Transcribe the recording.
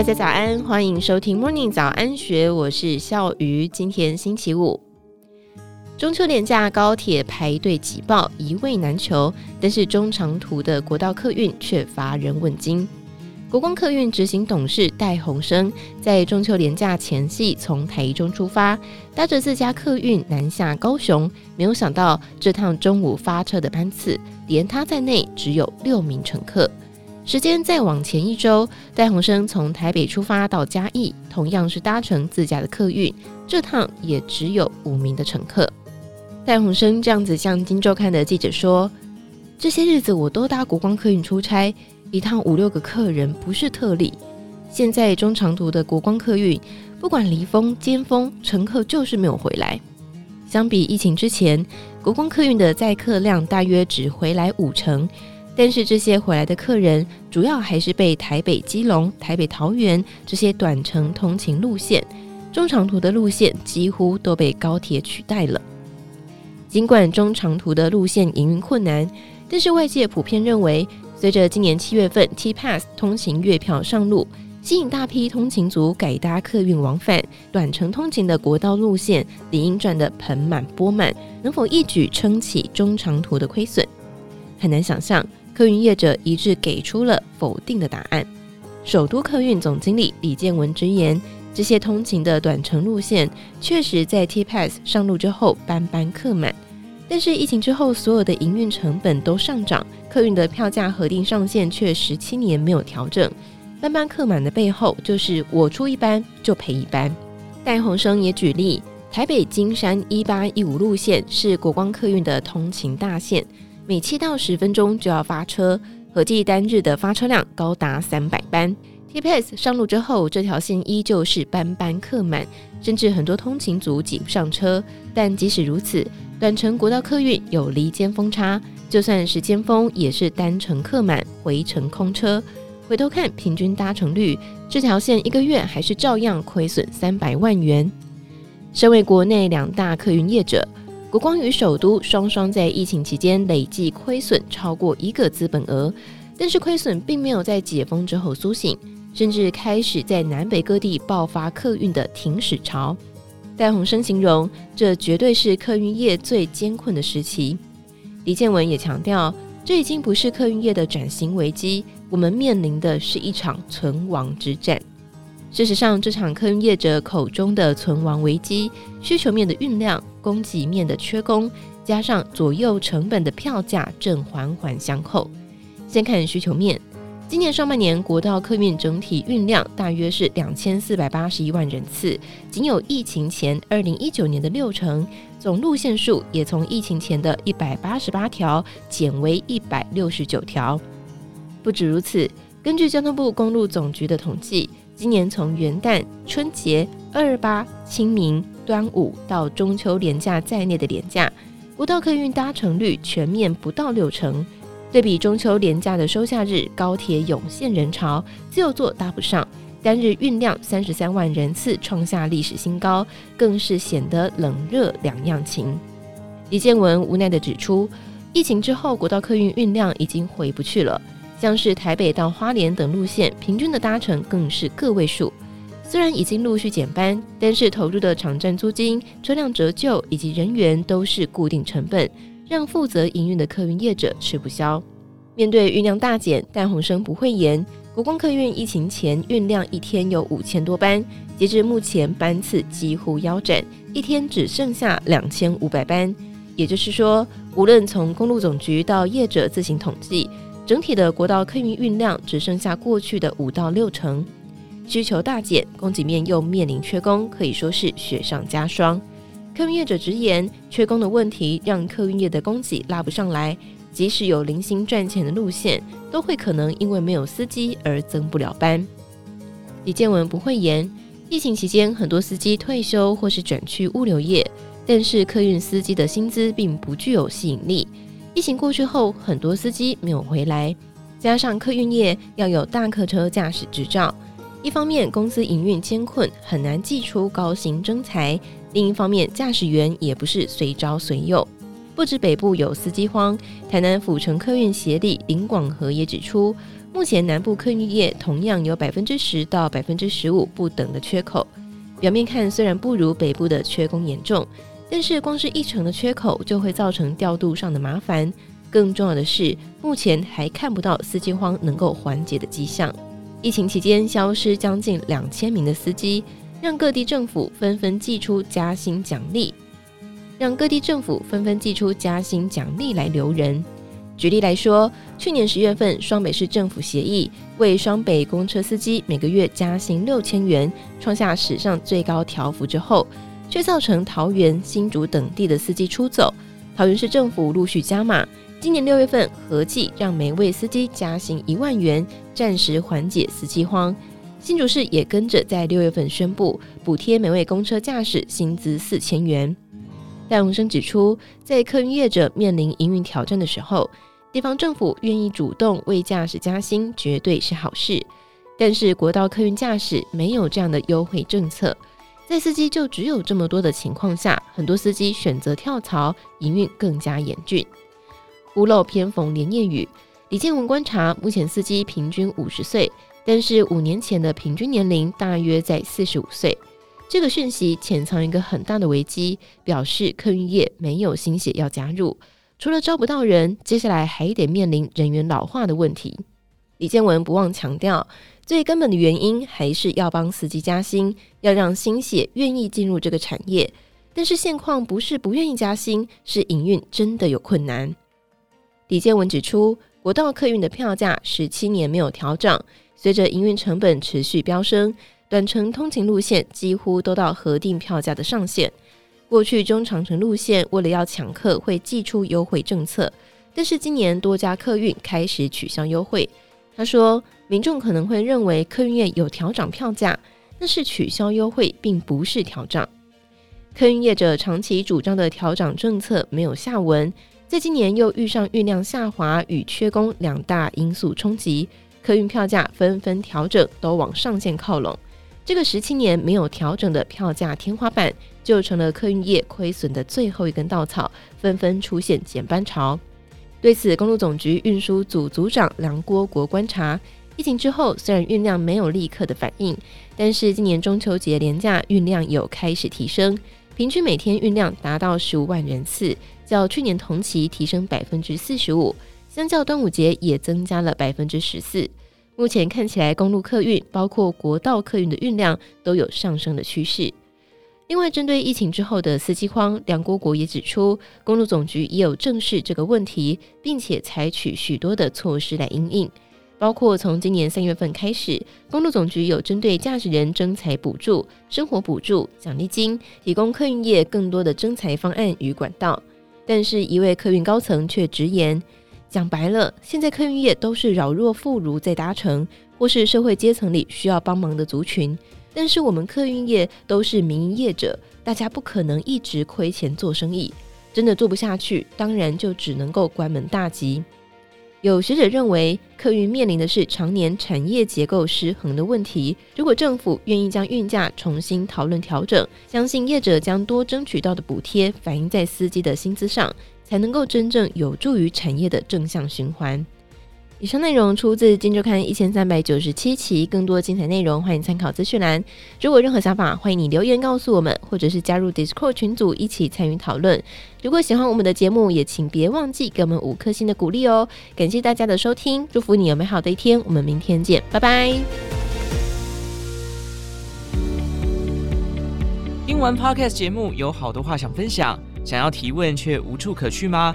大家早安，欢迎收听 Morning 早安学，我是笑鱼。今天星期五，中秋连假高铁排队挤爆，一位难求，但是中长途的国道客运却乏人问津。国光客运执行董事戴鸿生在中秋连假前夕从台中出发，搭着自家客运南下高雄，没有想到这趟中午发车的班次，连他在内只有六名乘客。时间再往前一周，戴鸿生从台北出发到嘉义，同样是搭乘自家的客运，这趟也只有五名的乘客。戴鸿生这样子向《金周刊》的记者说：“这些日子我都搭国光客运出差。”一趟五六个客人不是特例，现在中长途的国光客运，不管离峰尖峰，乘客就是没有回来。相比疫情之前，国光客运的载客量大约只回来五成，但是这些回来的客人，主要还是被台北基隆、台北桃园这些短程通勤路线，中长途的路线几乎都被高铁取代了。尽管中长途的路线营运困难，但是外界普遍认为。随着今年七月份 T-Pass 通勤月票上路，吸引大批通勤族改搭客运往返，短程通勤的国道路线理应赚得盆满钵满，能否一举撑起中长途的亏损？很难想象。客运业者一致给出了否定的答案。首都客运总经理李建文直言，这些通勤的短程路线确实在 T-Pass 上路之后班班客满。但是疫情之后，所有的营运成本都上涨，客运的票价核定上限却十七年没有调整，班班客满的背后就是我出一班就赔一班。戴鸿生也举例，台北金山一八一五路线是国光客运的通勤大线，每七到十分钟就要发车，合计单日的发车量高达三百班。TPS 上路之后，这条线依旧是班班客满，甚至很多通勤族挤不上车。但即使如此，短程国道客运有离尖峰差，就算是尖峰，也是单程客满，回程空车。回头看平均搭乘率，这条线一个月还是照样亏损三百万元。身为国内两大客运业者，国光与首都双双在疫情期间累计亏损超过一个资本额，但是亏损并没有在解封之后苏醒。甚至开始在南北各地爆发客运的停驶潮。戴鸿生形容，这绝对是客运业最艰困的时期。李建文也强调，这已经不是客运业的转型危机，我们面临的是一场存亡之战。事实上，这场客运业者口中的存亡危机，需求面的运量、供给面的缺工，加上左右成本的票价正环环相扣。先看需求面。今年上半年，国道客运整体运量大约是两千四百八十一万人次，仅有疫情前二零一九年的六成。总路线数也从疫情前的一百八十八条减为一百六十九条。不止如此，根据交通部公路总局的统计，今年从元旦、春节、二二八、清明、端午到中秋连假在内的连假，国道客运搭乘率全面不到六成。对比中秋连假的收假日，高铁涌现人潮，自由座搭不上，单日运量三十三万人次创下历史新高，更是显得冷热两样情。李建文无奈地指出，疫情之后，国道客运运量已经回不去了，像是台北到花莲等路线，平均的搭乘更是个位数。虽然已经陆续减班，但是投入的场站租金、车辆折旧以及人员都是固定成本。让负责营运的客运业者吃不消。面对运量大减，但鸿生不讳言，国光客运疫情前运量一天有五千多班，截至目前班次几乎腰斩，一天只剩下两千五百班。也就是说，无论从公路总局到业者自行统计，整体的国道客运运量只剩下过去的五到六成。需求大减，供给面又面临缺工，可以说是雪上加霜。客运业者直言，缺工的问题让客运业的供给拉不上来，即使有零星赚钱的路线，都会可能因为没有司机而增不了班。李建文不讳言，疫情期间很多司机退休或是转去物流业，但是客运司机的薪资并不具有吸引力。疫情过去后，很多司机没有回来，加上客运业要有大客车驾驶执照，一方面公司营运艰困，很难寄出高薪征才。另一方面，驾驶员也不是随招随用。不止北部有司机荒，台南府城客运协理林广和也指出，目前南部客运业同样有百分之十到百分之十五不等的缺口。表面看虽然不如北部的缺工严重，但是光是一成的缺口就会造成调度上的麻烦。更重要的是，目前还看不到司机荒能够缓解的迹象。疫情期间消失将近两千名的司机，让各地政府纷纷寄出加薪奖励，让各地政府纷纷寄出加薪奖励来留人。举例来说，去年十月份，双北市政府协议为双北公车司机每个月加薪六千元，创下史上最高条幅之后，却造成桃园、新竹等地的司机出走。桃园市政府陆续加码，今年六月份合计让每位司机加薪一万元，暂时缓解司机荒。新竹市也跟着在六月份宣布补贴每位公车驾驶薪资四千元。戴荣生指出，在客运业者面临营运挑战的时候，地方政府愿意主动为驾驶加薪，绝对是好事。但是国道客运驾驶没有这样的优惠政策，在司机就只有这么多的情况下，很多司机选择跳槽，营运更加严峻。屋漏偏逢连夜雨，李建文观察，目前司机平均五十岁，但是五年前的平均年龄大约在四十五岁。这个讯息潜藏一个很大的危机，表示客运业没有新血要加入。除了招不到人，接下来还得面临人员老化的问题。李建文不忘强调，最根本的原因还是要帮司机加薪，要让新血愿意进入这个产业。但是现况不是不愿意加薪，是营运真的有困难。李建文指出，国道客运的票价十七年没有调整，随着营运成本持续飙升，短程通勤路线几乎都到核定票价的上限。过去中长程路线为了要抢客，会祭出优惠政策，但是今年多家客运开始取消优惠。他说，民众可能会认为客运业有调涨票价，但是取消优惠并不是调涨。客运业者长期主张的调涨政策没有下文，在今年又遇上运量下滑与缺工两大因素冲击，客运票价纷纷调整，都往上限靠拢。这个十七年没有调整的票价天花板，就成了客运业亏损的最后一根稻草，纷纷出现减班潮。对此，公路总局运输组组长梁郭国观察，疫情之后虽然运量没有立刻的反应，但是今年中秋节连假运量有开始提升，平均每天运量达到十五万人次，较去年同期提升百分之四十五，相较端午节也增加了百分之十四。目前看起来，公路客运包括国道客运的运量都有上升的趋势。另外，针对疫情之后的司机荒，梁国国也指出，公路总局也有正视这个问题，并且采取许多的措施来应应，包括从今年三月份开始，公路总局有针对驾驶人征才补助、生活补助、奖励金，提供客运业更多的征才方案与管道。但是，一位客运高层却直言。讲白了，现在客运业都是老弱妇孺在搭乘，或是社会阶层里需要帮忙的族群。但是我们客运业都是民营业者，大家不可能一直亏钱做生意，真的做不下去，当然就只能够关门大吉。有学者认为，客运面临的是常年产业结构失衡的问题。如果政府愿意将运价重新讨论调整，相信业者将多争取到的补贴反映在司机的薪资上。才能够真正有助于产业的正向循环。以上内容出自《今周刊》一千三百九十七期，更多精彩内容欢迎参考资讯栏。如果有任何想法，欢迎你留言告诉我们，或者是加入 Discord 群组一起参与讨论。如果喜欢我们的节目，也请别忘记给我们五颗星的鼓励哦。感谢大家的收听，祝福你有美好的一天，我们明天见，拜拜。听完 Podcast 节目，有好多话想分享。想要提问却无处可去吗？